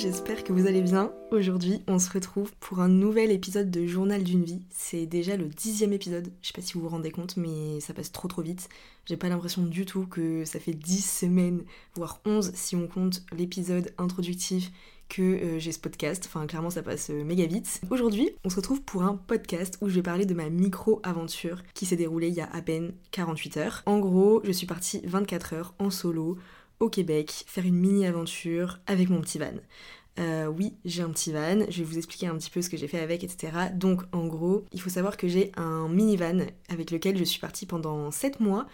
j'espère que vous allez bien. Aujourd'hui, on se retrouve pour un nouvel épisode de Journal d'une vie. C'est déjà le dixième épisode, je sais pas si vous vous rendez compte, mais ça passe trop trop vite. J'ai pas l'impression du tout que ça fait 10 semaines, voire 11 si on compte l'épisode introductif que euh, j'ai ce podcast. Enfin, clairement, ça passe euh, méga vite. Aujourd'hui, on se retrouve pour un podcast où je vais parler de ma micro-aventure qui s'est déroulée il y a à peine 48 heures. En gros, je suis partie 24 heures en solo au Québec faire une mini-aventure avec mon petit van. Euh, oui, j'ai un petit van, je vais vous expliquer un petit peu ce que j'ai fait avec, etc. Donc en gros, il faut savoir que j'ai un minivan avec lequel je suis partie pendant 7 mois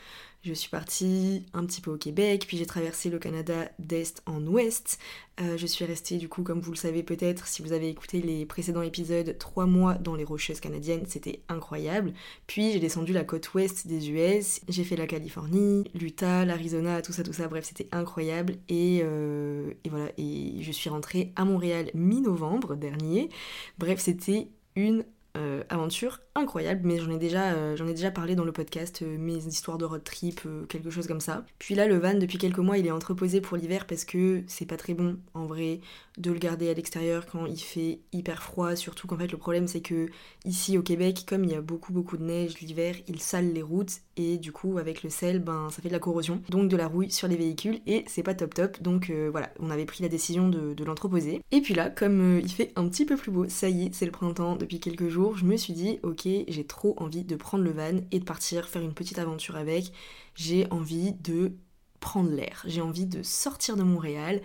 je suis partie un petit peu au Québec, puis j'ai traversé le Canada d'est en ouest. Euh, je suis restée du coup, comme vous le savez peut-être, si vous avez écouté les précédents épisodes, trois mois dans les Rocheuses canadiennes, c'était incroyable. Puis j'ai descendu la côte ouest des US, j'ai fait la Californie, l'Utah, l'Arizona, tout ça, tout ça, bref, c'était incroyable. Et, euh, et voilà, et je suis rentrée à Montréal mi-novembre dernier. Bref, c'était une euh, aventure incroyable, mais j'en ai, déjà, euh, ai déjà parlé dans le podcast, euh, mes histoires de road trip, quelque chose comme ça. Puis là, le van, depuis quelques mois, il est entreposé pour l'hiver parce que c'est pas très bon, en vrai, de le garder à l'extérieur quand il fait hyper froid. Surtout qu'en fait, le problème, c'est que ici au Québec, comme il y a beaucoup, beaucoup de neige l'hiver, il sale les routes et du coup, avec le sel, ben, ça fait de la corrosion, donc de la rouille sur les véhicules et c'est pas top top. Donc voilà, on avait pris la décision de l'entreposer. Et puis là, comme il fait un petit peu plus beau, ça y est, c'est le printemps depuis quelques jours je me suis dit, ok, j'ai trop envie de prendre le van et de partir faire une petite aventure avec. J'ai envie de prendre l'air, j'ai envie de sortir de Montréal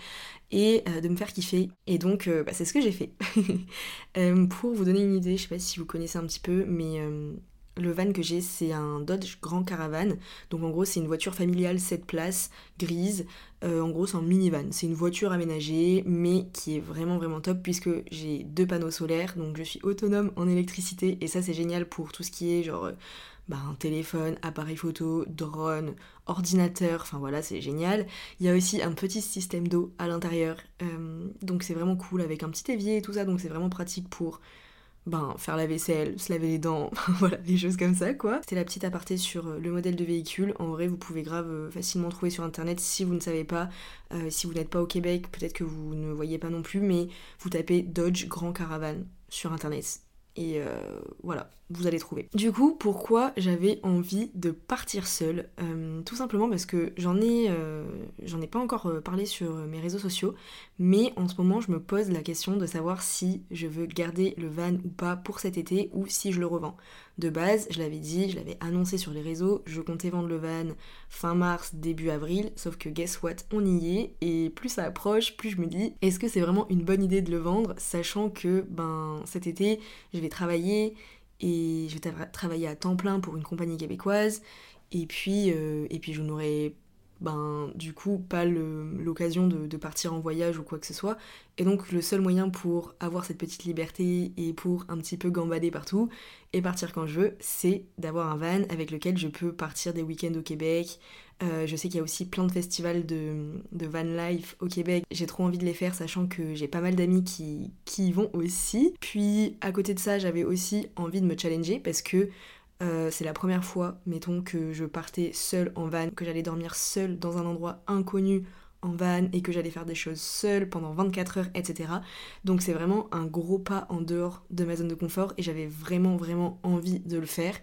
et euh, de me faire kiffer. Et donc, euh, bah, c'est ce que j'ai fait. Euh, pour vous donner une idée, je sais pas si vous connaissez un petit peu, mais le van que j'ai, c'est un Dodge Grand Caravan. Donc en gros, c'est une voiture familiale 7 places, grise. Euh, en gros, c'est un minivan. C'est une voiture aménagée, mais qui est vraiment vraiment top puisque j'ai deux panneaux solaires. Donc je suis autonome en électricité et ça, c'est génial pour tout ce qui est genre bah, un téléphone, appareil photo, drone, ordinateur. Enfin voilà, c'est génial. Il y a aussi un petit système d'eau à l'intérieur. Euh, donc c'est vraiment cool avec un petit évier et tout ça. Donc c'est vraiment pratique pour ben, faire la vaisselle, se laver les dents, voilà, des choses comme ça quoi. C'était la petite aparté sur euh, le modèle de véhicule. En vrai, vous pouvez grave euh, facilement trouver sur internet si vous ne savez pas, euh, si vous n'êtes pas au Québec, peut-être que vous ne voyez pas non plus, mais vous tapez Dodge Grand Caravan sur internet. Et voilà, vous allez trouver. Du coup, pourquoi j'avais envie de partir seule euh, Tout simplement parce que j'en ai, euh, j'en ai pas encore euh, parlé sur mes réseaux sociaux, mais en ce moment, je me pose la question de savoir si je veux garder le van ou pas pour cet été ou si je le revends. De base, je l'avais dit, je l'avais annoncé sur les réseaux, je comptais vendre le van fin mars, début avril, sauf que guess what, on y est, et plus ça approche, plus je me dis, est-ce que c'est vraiment une bonne idée de le vendre, sachant que, ben, cet été, je vais travailler, et je vais travailler à temps plein pour une compagnie québécoise. Et puis, euh, et puis je n'aurai ben, du coup pas l'occasion de, partir en voyage ou quoi que ce soit. Et donc le seul moyen pour avoir cette petite liberté et pour un petit peu gambader partout et partir quand je veux, c'est d'avoir un van avec lequel je peux partir des week-ends au Québec. Euh, je sais qu'il y a aussi plein de festivals de, van life au Québec. J'ai trop envie de les faire sachant que j'ai pas mal d'amis qui, qui y vont aussi. Puis à côté de ça, j'avais aussi envie de me challenger parce que euh, c'est la première fois, mettons, que je partais seule en van, que j'allais dormir seule dans un endroit inconnu en van et que j'allais faire des choses seule pendant 24 heures, etc. Donc c'est vraiment un gros pas en dehors de ma zone de confort et j'avais vraiment vraiment envie de le faire.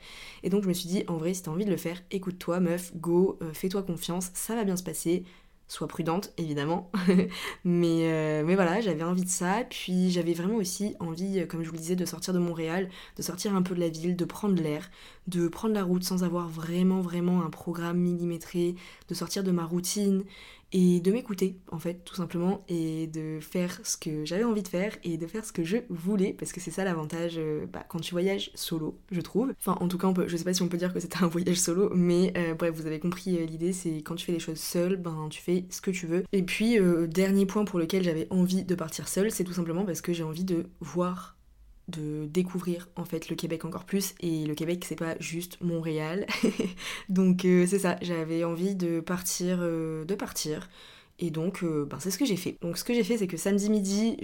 Et donc je me suis dit, en vrai, si t'as envie de le faire, écoute-toi, meuf, go, euh, fais-toi confiance, ça va bien se passer soit prudente évidemment. Mais, euh, mais voilà j'avais envie de ça. Puis j'avais vraiment aussi envie comme je vous le disais de sortir de Montréal de sortir un peu de la ville de prendre l'air de prendre la route sans avoir vraiment vraiment un programme millimétré de sortir de ma routine et de m'écouter en fait tout simplement et de faire ce que j'avais envie de faire et de faire ce que je voulais parce que c'est ça l'avantage euh, bah, quand tu voyages solo je trouve. Enfin en tout cas je sais pas si on peut dire que c'était un voyage solo mais euh, bref vous avez compris euh, l'idée c'est quand tu fais les choses seul ben tu fais ce que tu veux. Et puis dernier point pour lequel j'avais envie de partir seule c'est tout simplement parce que j'ai envie de voir de découvrir en fait le Québec encore plus. Et le Québec c'est pas juste Montréal. Donc euh, c'est ça. J'avais envie de partir euh, de partir. Et donc, euh, ben, c'est ce que j'ai fait. Donc, ce que j'ai fait, c'est que samedi midi,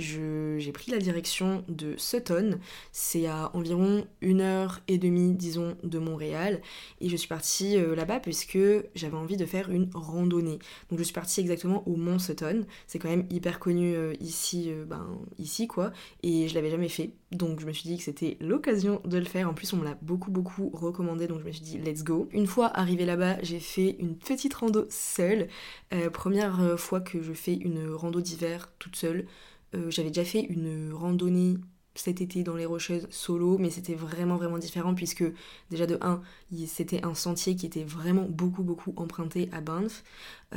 j'ai pris la direction de Sutton. C'est à environ une heure et demie, disons, de Montréal. Et je suis partie euh, là-bas puisque j'avais envie de faire une randonnée. Donc, je suis partie exactement au Mont Sutton. C'est quand même hyper connu euh, ici, ben, ici, quoi. Et je l'avais jamais fait. Donc, je me suis dit que c'était l'occasion de le faire. En plus, on me l'a beaucoup, beaucoup recommandé. Donc, je me suis dit, let's go. Une fois arrivée là-bas, j'ai fait une petite rando seule. première fois que je fais une rando d'hiver toute seule. Euh, j'avais déjà fait une randonnée cet été dans les Rocheuses solo, mais c'était vraiment vraiment différent puisque déjà de 1, c'était un sentier qui était vraiment beaucoup beaucoup emprunté à Banff,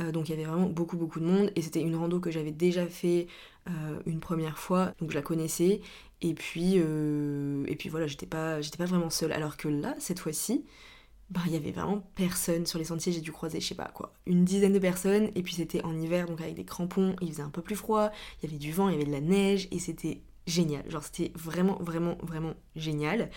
euh, donc il y avait vraiment beaucoup beaucoup de monde et c'était une rando que j'avais déjà fait euh, une première fois, donc je la connaissais. Et puis et puis voilà j'étais pas j'étais pas vraiment seule. Alors que là cette fois-ci bah, il y avait vraiment personne sur les sentiers, j'ai dû croiser, je sais pas quoi, une dizaine de personnes, et puis c'était en hiver, donc avec des crampons, il faisait un peu plus froid, il y avait du vent, il y avait de la neige, et c'était génial. Genre c'était vraiment vraiment vraiment génial.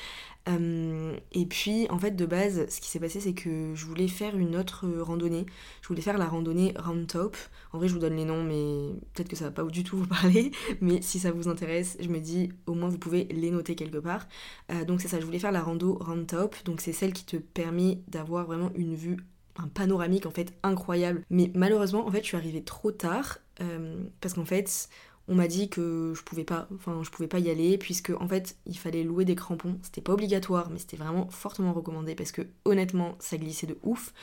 Euh, et puis en fait de base ce qui s'est passé c'est que je voulais faire une autre randonnée. Je voulais faire la randonnée Round Top. En vrai je vous donne les noms mais peut-être que ça va pas du tout vous parler. Mais si ça vous intéresse je me dis au moins vous pouvez les noter quelque part. Euh, donc c'est ça je voulais faire la rando Round Top. Donc c'est celle qui te permet d'avoir vraiment une vue un panoramique en fait incroyable. Mais malheureusement en fait je suis arrivée trop tard euh, parce qu'en fait on m'a dit que je pouvais pas, pouvais pas y aller puisque en fait il fallait louer des crampons. C'était pas obligatoire, mais c'était vraiment fortement recommandé parce que honnêtement ça glissait de ouf.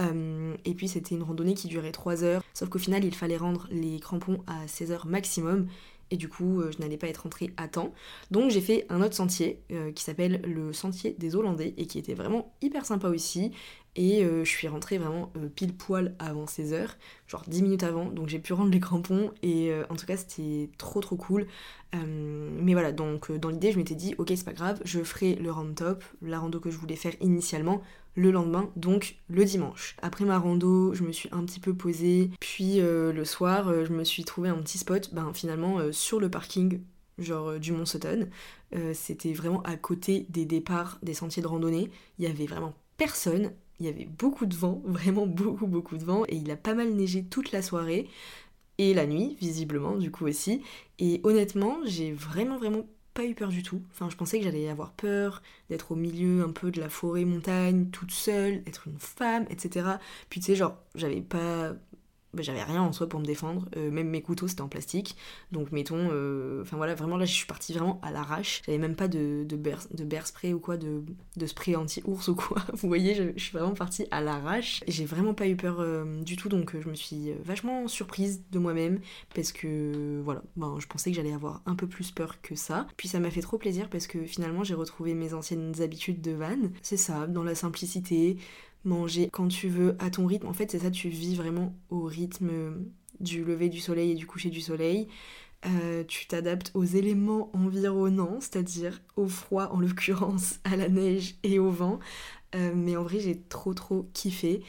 Euh, et puis c'était une randonnée qui durait 3 heures, sauf qu'au final il fallait rendre les crampons à 16 heures maximum et du coup euh, je n'allais pas être rentrée à temps. Donc j'ai fait un autre sentier euh, qui s'appelle le sentier des Hollandais et qui était vraiment hyper sympa aussi. Et euh, je suis rentrée vraiment pile poil avant 16h, genre 10 minutes avant, donc j'ai pu rendre les crampons et en tout cas c'était trop trop cool. mais voilà, donc dans l'idée je m'étais dit ok c'est pas grave, je ferai le round top, la rando que je voulais faire initialement, le lendemain, donc le dimanche. Après ma rando, je me suis un petit peu posée, puis euh, le soir, euh, je me suis trouvé un petit spot, ben finalement euh, sur le parking genre du Mont Sutton. C'était vraiment à côté des départs des sentiers de randonnée. Il y avait vraiment personne. Il y avait beaucoup de vent, vraiment beaucoup beaucoup de vent, et il a pas mal neigé toute la soirée et la nuit, visiblement, du coup aussi. Et honnêtement, j'ai vraiment vraiment pas eu peur du tout. Enfin, je pensais que j'allais avoir peur d'être au milieu un peu de la forêt montagne, toute seule, être une femme, etc. Puis tu sais, genre, j'avais pas bah, j'avais rien en soi pour me défendre, euh, même mes couteaux c'était en plastique, donc mettons, euh, enfin voilà, vraiment là je suis partie vraiment à l'arrache, j'avais même pas de, de, bear, de spray ou quoi, de, de spray anti-ours ou quoi, vous voyez, je, suis vraiment partie à l'arrache, j'ai vraiment pas eu peur euh, du tout, donc je me suis vachement surprise de moi-même, parce que voilà, ben, je pensais que j'allais avoir un peu plus peur que ça, puis ça m'a fait trop plaisir parce que finalement j'ai retrouvé mes anciennes habitudes de van, c'est ça, dans la simplicité, manger quand tu veux, à ton rythme. En fait, c'est ça, tu vis vraiment au rythme du lever du soleil et du coucher du soleil. Euh, tu t'adaptes aux éléments environnants, c'est-à-dire au froid en l'occurrence, à la neige et au vent. Euh, mais en vrai, j'ai trop trop kiffé.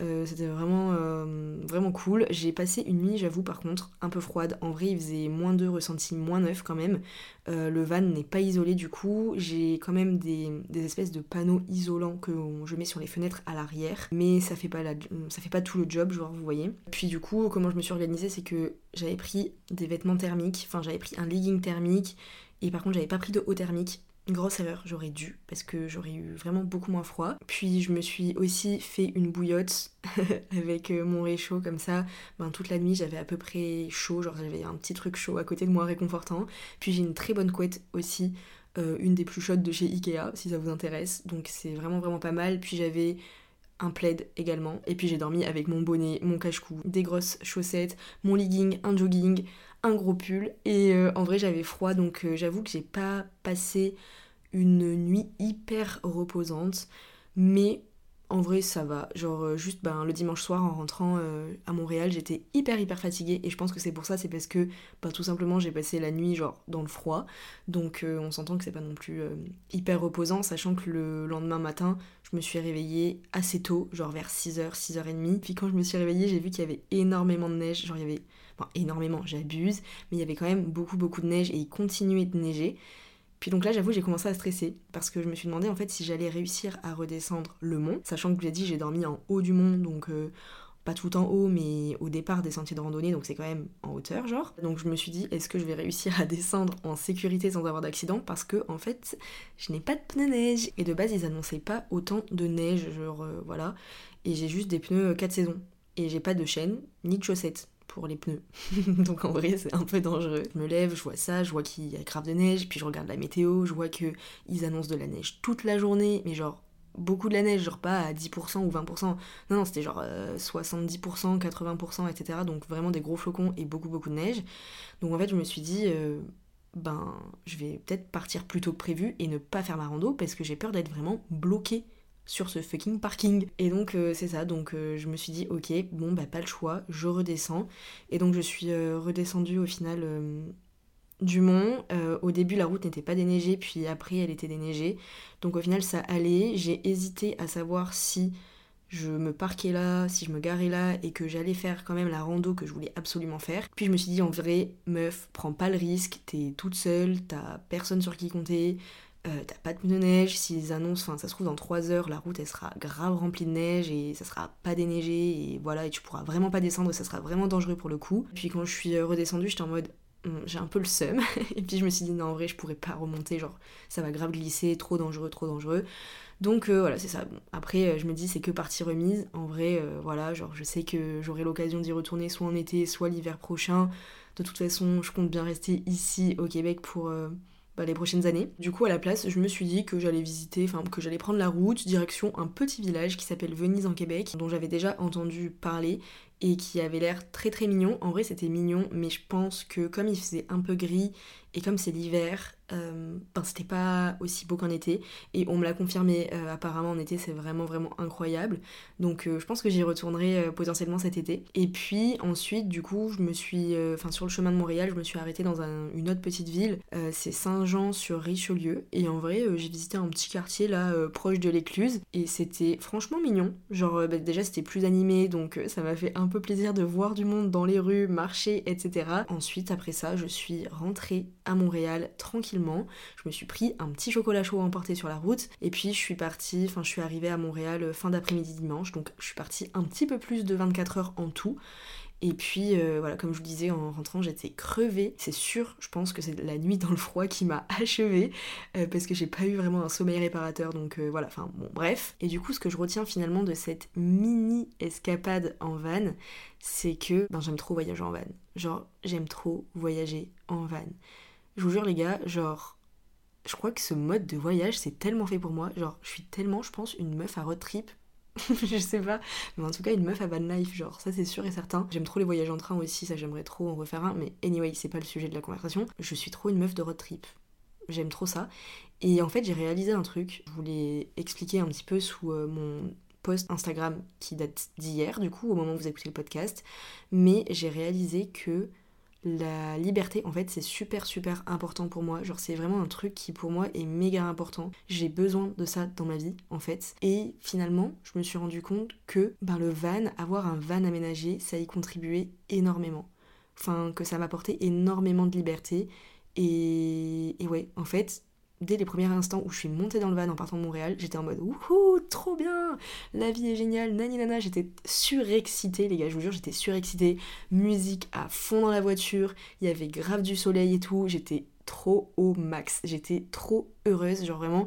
Euh, c'était vraiment, euh, vraiment cool. J'ai passé une nuit, j'avoue, par contre, un peu froide. En vrai, il faisait moins 2, ressenti moins 9 quand même. Euh, le van n'est pas isolé du coup. J'ai quand même des, espèces de panneaux isolants que je mets sur les fenêtres à l'arrière. Mais ça fait, pas ça fait pas tout le job, genre, vous voyez. Puis du coup, comment je me suis organisée, c'est que j'avais pris des vêtements thermiques. Enfin, j'avais pris un legging thermique. Et par contre, j'avais pas pris de haut thermique grosse erreur, j'aurais dû, parce que j'aurais eu vraiment beaucoup moins froid. Puis je me suis aussi fait une bouillotte avec euh, mon réchaud comme ça. Ben, toute la nuit j'avais à peu près chaud, genre j'avais un petit truc chaud à côté de moi réconfortant. Puis j'ai une très bonne couette aussi, euh, une des plus chaudes de chez Ikea si ça vous intéresse. Donc c'est vraiment vraiment pas mal. Puis j'avais un plaid également. Et puis j'ai dormi avec mon bonnet, mon cache-cou, des grosses chaussettes, mon legging, un jogging, un gros pull. Et euh, en vrai, j'avais froid, donc euh, j'avoue que j'ai pas passé une nuit hyper reposante. Mais en vrai, ça va. Genre, euh, juste ben, le dimanche soir, en rentrant à Montréal, j'étais hyper, hyper fatiguée. Et je pense que c'est pour ça, c'est parce que ben, tout simplement, j'ai passé la nuit, genre, dans le froid. Donc, on s'entend que c'est pas non plus hyper reposant, sachant que le lendemain matin, je me suis réveillée assez tôt, genre vers 6h, 6h30. Puis quand je me suis réveillée, j'ai vu qu'il y avait énormément de neige. Genre, il y avait énormément, j'abuse, mais il y avait quand même beaucoup beaucoup de neige et il continuait de neiger. Puis donc là, j'avoue, j'ai commencé à stresser parce que je me suis demandé en fait si j'allais réussir à redescendre le mont, sachant que l'ai dit, j'ai dormi en haut du mont, donc euh, pas tout en haut, mais au départ des sentiers de randonnée, donc c'est quand même en hauteur, genre. Donc je me suis dit, est-ce que je vais réussir à descendre en sécurité sans avoir d'accident? Parce que, en fait, je n'ai pas de pneus neige. Et de base, ils annonçaient pas autant de neige, genre, euh, voilà. Et j'ai juste des pneus 4 saisons. Et j'ai pas de chaîne, ni de chaussettes pour les pneus. donc en vrai, c'est un peu dangereux. Je me lève, je vois ça, je vois qu'il y a grave de neige, puis je regarde la météo, je vois que ils annoncent de la neige toute la journée, mais genre beaucoup de la neige, genre pas à 10% ou 20%. Non, non, c'était genre 70%, 80%, etc. Donc vraiment des gros flocons et beaucoup, beaucoup de neige. Donc en fait, je me suis dit, euh, ben, je vais peut-être partir plus tôt que prévu et ne pas faire ma rando parce que j'ai peur d'être vraiment bloquée sur ce fucking parking. Et donc euh, c'est ça, donc euh, je me suis dit ok, bon bah pas le choix, je redescends. Et donc je suis redescendue au final du mont. Euh, au début, la route n'était pas déneigée, puis après, elle était déneigée. Donc au final, ça allait. J'ai hésité à savoir si je me parquais là, si je me garais là et que j'allais faire quand même la rando que je voulais absolument faire. Puis je me suis dit, en vrai, meuf, prends pas le risque, t'es toute seule, t'as personne sur qui compter. Euh, t'as pas de neige, s'ils annoncent, enfin ça se trouve dans 3 heures, la route elle sera grave remplie de neige et ça sera pas déneigé et voilà, et tu pourras vraiment pas descendre, ça sera vraiment dangereux pour le coup. Puis quand je suis redescendue, j'étais en mode j'ai un peu le seum. et puis je me suis dit, non, en vrai, je pourrais pas remonter, genre, ça va grave glisser, trop dangereux, trop dangereux. Donc euh, voilà, c'est ça. Bon, après, euh, je me dis, c'est que partie remise. En vrai, euh, voilà, genre, je sais que j'aurai l'occasion d'y retourner soit en été, soit l'hiver prochain. De toute façon, je compte bien rester ici au Québec pour bah, les prochaines années. Du coup, à la place, je me suis dit que j'allais visiter, enfin, que j'allais prendre la route direction un petit village qui s'appelle Venise en Québec, dont j'avais déjà entendu parler et qui avait l'air très très mignon. En vrai, c'était mignon, mais je pense que comme il faisait un peu gris et comme c'est l'hiver, euh, ben, c'était pas aussi beau qu'en été. Et on me l'a confirmé, euh, apparemment en été c'est vraiment vraiment incroyable. Donc euh, je pense que j'y retournerai potentiellement cet été. Et puis ensuite, du coup, je me suis. Enfin, sur le chemin de Montréal, je me suis arrêtée dans une autre petite ville. c'est Saint-Jean-sur-Richelieu. Et en vrai, j'ai visité un petit quartier là, proche de l'écluse. Et c'était franchement mignon. Genre, bah, déjà c'était plus animé, donc ça m'a fait un peu plaisir de voir du monde dans les rues, marcher, etc. Ensuite, après ça, je suis rentrée à Montréal tranquillement. Je me suis pris un petit chocolat chaud à emporter sur la route et puis je suis partie, enfin je suis arrivée à Montréal euh, fin d'après-midi dimanche, donc je suis partie un petit peu plus de 24 heures en tout. Et puis euh, voilà, comme je vous disais en rentrant, j'étais crevée. C'est sûr, je pense que c'est la nuit dans le froid qui m'a achevée euh, parce que j'ai pas eu vraiment un sommeil réparateur. Donc voilà, enfin bon, bref. Et du coup, ce que je retiens finalement de cette mini escapade en van, c'est que ben, j'aime trop voyager en van. Genre, j'aime trop voyager en van. Je vous jure les gars, genre, je crois que ce mode de voyage c'est tellement fait pour moi. Genre, je suis tellement, je pense, une meuf à road trip. je sais pas, mais en tout cas une meuf à van life, genre ça c'est sûr et certain. J'aime trop les voyages en train aussi, ça j'aimerais trop en refaire un, mais anyway, c'est pas le sujet de la conversation. Je suis trop une meuf de road trip. J'aime trop ça. Et en fait, j'ai réalisé un truc. Je voulais expliquer un petit peu sous euh, mon post Instagram qui date d'hier, du coup, au moment où vous écoutez le podcast. Mais j'ai réalisé que la liberté, en fait, c'est super super important pour moi. Genre, c'est vraiment un truc qui pour moi est méga important. J'ai besoin de ça dans ma vie, en fait. Et finalement, je me suis rendu compte que ben, le van, avoir un van aménagé, ça y contribuait énormément. Enfin, que ça m'apportait énormément de liberté. Et, et ouais, en fait, dès les premiers instants où je suis montée dans le van en partant de Montréal, j'étais en mode wouhou, trop bien, la vie est géniale, nani nana, j'étais surexcitée les gars, je vous jure, j'étais surexcitée, musique à fond dans la voiture, il y avait grave du soleil et tout, j'étais trop au max, j'étais trop heureuse, genre vraiment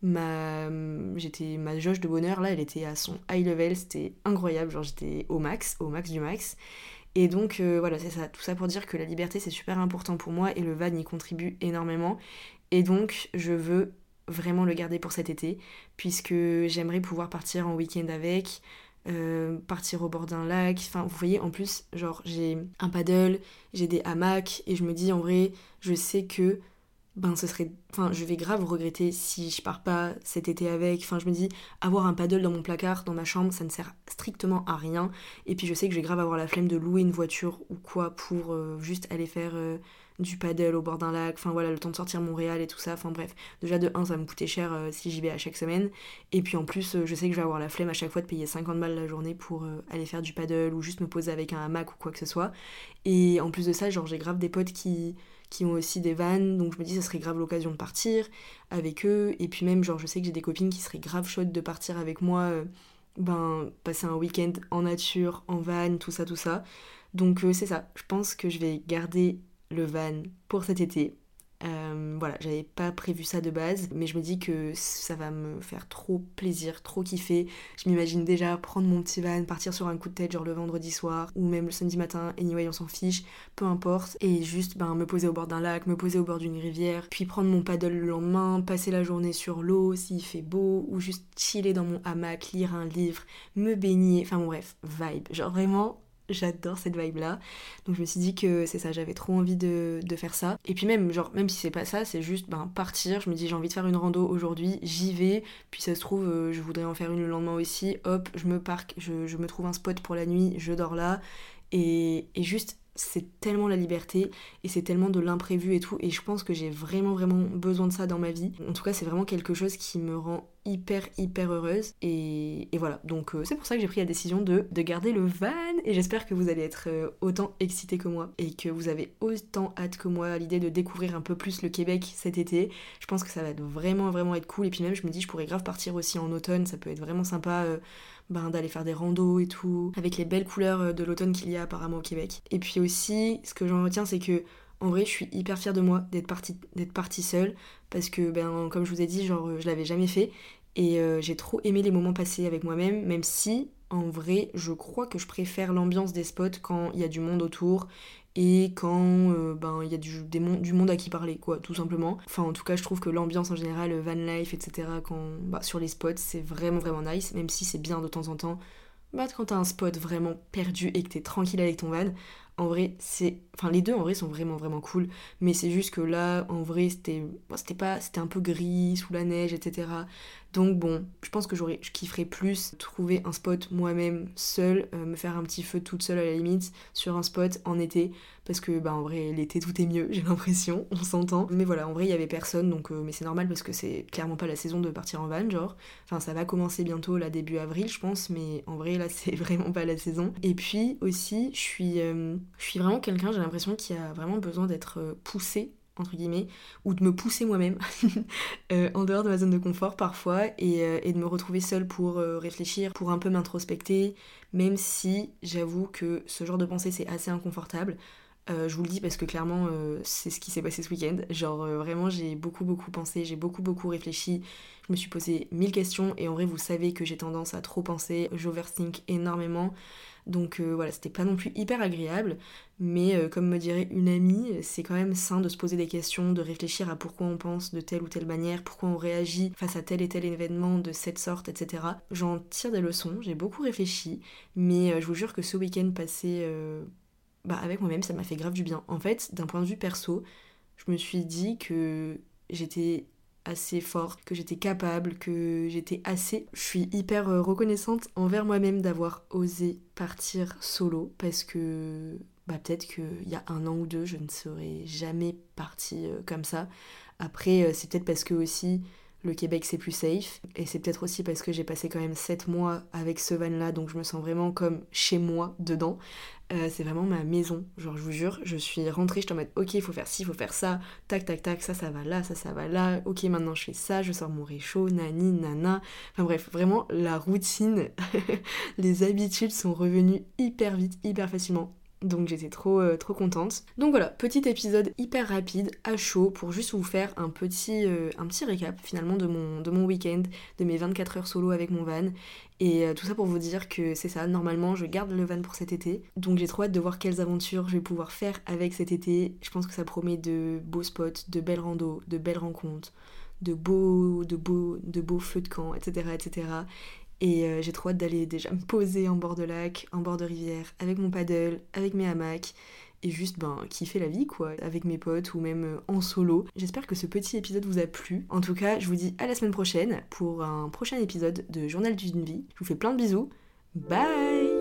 ma j'étais ma jauge de bonheur là, elle était à son high level, c'était incroyable, genre j'étais au max, au max du max. Et donc euh, voilà, c'est ça, tout ça pour dire que la liberté c'est super important pour moi et le van y contribue énormément. Et donc, je veux vraiment le garder pour cet été, puisque j'aimerais pouvoir partir en week-end avec, euh, partir au bord d'un lac. Enfin, vous voyez, en plus, genre, j'ai un paddle, j'ai des hamacs, et je me dis, en vrai, je sais que, ben, ce serait. Enfin, je vais grave regretter si je pars pas cet été avec. Enfin, je me dis, avoir un paddle dans mon placard, dans ma chambre, ça ne sert strictement à rien. Et puis, je sais que je vais grave avoir la flemme de louer une voiture ou quoi pour euh, juste aller faire. Euh, du paddle au bord d'un lac, enfin voilà, le temps de sortir Montréal et tout ça, enfin bref. Déjà de 1, ça me coûter cher euh, si j'y vais à chaque semaine. Et puis en plus, euh, je sais que je vais avoir la flemme à chaque fois de payer 50 balles la journée pour euh, aller faire du paddle ou juste me poser avec un hamac ou quoi que ce soit. Et en plus de ça, genre j'ai grave des potes qui qui ont aussi des vannes, donc je me dis ça serait grave l'occasion de partir avec eux. Et puis même, genre, je sais que j'ai des copines qui seraient grave chaudes de partir avec moi ben, passer un week-end en nature, en van, tout ça, tout ça. Donc c'est ça, je pense que je vais garder le van pour cet été. Euh, voilà, j'avais pas prévu ça de base, mais je me dis que ça va me faire trop plaisir, trop kiffer. Je m'imagine déjà prendre mon petit van, partir sur un coup de tête, genre le vendredi soir, ou même le samedi matin, anyway, on s'en fiche, peu importe, et juste ben, me poser au bord d'un lac, me poser au bord d'une rivière, puis prendre mon paddle le lendemain, passer la journée sur l'eau s'il fait beau, ou juste chiller dans mon hamac, lire un livre, me baigner, enfin bon, bref, vibe. Genre vraiment, j'adore cette vibe là. Donc je me suis dit que c'est ça, j'avais trop envie de, faire ça. Et puis même, genre, même si c'est pas ça, c'est juste ben, partir. Je me dis j'ai envie de faire une rando aujourd'hui, j'y vais. Puis ça se trouve, euh, je voudrais en faire une le lendemain aussi. Hop, je me parque, je, je me trouve un spot pour la nuit, je dors là. Et, et juste c'est tellement la liberté et c'est tellement de l'imprévu et tout et je pense que j'ai vraiment vraiment besoin de ça dans ma vie. En tout cas c'est vraiment quelque chose qui me rend hyper hyper heureuse et, voilà donc euh, c'est pour ça que j'ai pris la décision de, de, garder le van et j'espère que vous allez être euh, autant excité que moi et que vous avez autant hâte que moi à l'idée de découvrir un peu plus le Québec cet été. Je pense que ça va vraiment vraiment être cool et puis même je me dis je pourrais grave partir aussi en automne, ça peut être vraiment sympa. Euh, ben, d'aller faire des randos et tout, avec les belles couleurs euh, de l'automne qu'il y a apparemment au Québec. Et puis aussi, ce que j'en retiens, c'est que en vrai, je suis hyper fière de moi d'être partie, d'être seule, parce que, ben, comme je vous ai dit, genre, je l'avais jamais fait, et euh, j'ai trop aimé les moments passés avec moi-même, même si, en vrai, je crois que je préfère l'ambiance des spots quand il y a du monde autour et quand euh, ben il y a du, monde à qui parler quoi tout simplement enfin en tout cas je trouve que l'ambiance en général van life etc quand bah, sur les spots c'est vraiment vraiment nice même si c'est bien de temps en temps bah quand t'as un spot vraiment perdu et que t'es tranquille avec ton van en vrai, c'est. Enfin, les deux en vrai sont vraiment vraiment cool. Mais c'est juste que là, en vrai, c'était. c'était pas. C'était un peu gris, sous la neige, etc. Donc bon, je pense que j'aurais, je kifferais plus trouver un spot moi-même seul, euh, me faire un petit feu toute seule à la limite sur un spot en été, parce que bah en vrai l'été tout est mieux, j'ai l'impression, on s'entend. Mais voilà, en vrai il y avait personne, donc euh, mais c'est normal parce que c'est clairement pas la saison de partir en van, genre. Enfin ça va commencer bientôt là début avril je pense, mais en vrai là c'est vraiment pas la saison. Et puis aussi je suis, euh, je suis vraiment quelqu'un, j'ai l'impression qui a vraiment besoin d'être poussé entre guillemets, ou de me pousser moi-même euh, en dehors de ma zone de confort parfois et, euh, de me retrouver seule pour euh, réfléchir, pour un peu m'introspecter, même si j'avoue que ce genre de pensée c'est assez inconfortable. je vous le dis parce que clairement c'est ce qui s'est passé ce week-end. Genre vraiment j'ai beaucoup beaucoup pensé, j'ai beaucoup beaucoup réfléchi, je me suis posé mille questions et en vrai vous savez que j'ai tendance à trop penser, j'overthink énormément. Donc euh, voilà, c'était pas non plus hyper agréable, mais euh, comme me dirait une amie, c'est quand même sain de se poser des questions, de réfléchir à pourquoi on pense de telle ou telle manière, pourquoi on réagit face à tel et tel événement de cette sorte, etc. J'en tire des leçons, j'ai beaucoup réfléchi, mais euh, je vous jure que ce week-end passé bah, avec moi-même, ça m'a fait grave du bien. En fait, d'un point de vue perso, je me suis dit que j'étais assez forte, que j'étais capable, que j'étais assez. Je suis hyper euh, reconnaissante envers moi-même d'avoir osé partir solo parce que bah peut-être qu'il y a un an ou deux, je ne serais jamais partie euh, comme ça. Après, euh, c'est peut-être parce que aussi le Québec c'est plus safe. Et c'est peut-être aussi parce que j'ai passé quand même 7 mois avec ce van là donc je me sens vraiment comme chez moi dedans. Euh, c'est vraiment ma maison genre je vous jure. Je suis rentrée je suis en mode ok il faut faire ci il faut faire ça. Tac tac tac ça ça va là ça ça va là. Ok maintenant je fais ça je sors mon réchaud nani nana. Enfin bref vraiment la routine les habitudes sont revenues hyper vite hyper facilement donc j'étais trop, euh, trop contente. Donc voilà, petit épisode hyper rapide, à chaud, pour juste vous faire un petit, euh, un petit récap finalement de mon, de mon week-end, de mes 24 heures solo avec mon van. Et euh, tout ça pour vous dire que c'est ça, normalement je garde le van pour cet été. Donc j'ai trop hâte de voir quelles aventures je vais pouvoir faire avec cet été. Je pense que ça promet de beaux spots, de belles randos, de belles rencontres de beaux, de beaux, de beaux feux de camp, etc. etc. Et euh, j'ai trop hâte d'aller déjà me poser en bord de lac, en bord de rivière, avec mon paddle, avec mes hamacs, et juste ben kiffer la vie quoi, avec mes potes ou même euh, en solo. J'espère que ce petit épisode vous a plu. En tout cas, je vous dis à la semaine prochaine pour un prochain épisode de Journal d'une vie. Je vous fais plein de bisous. Bye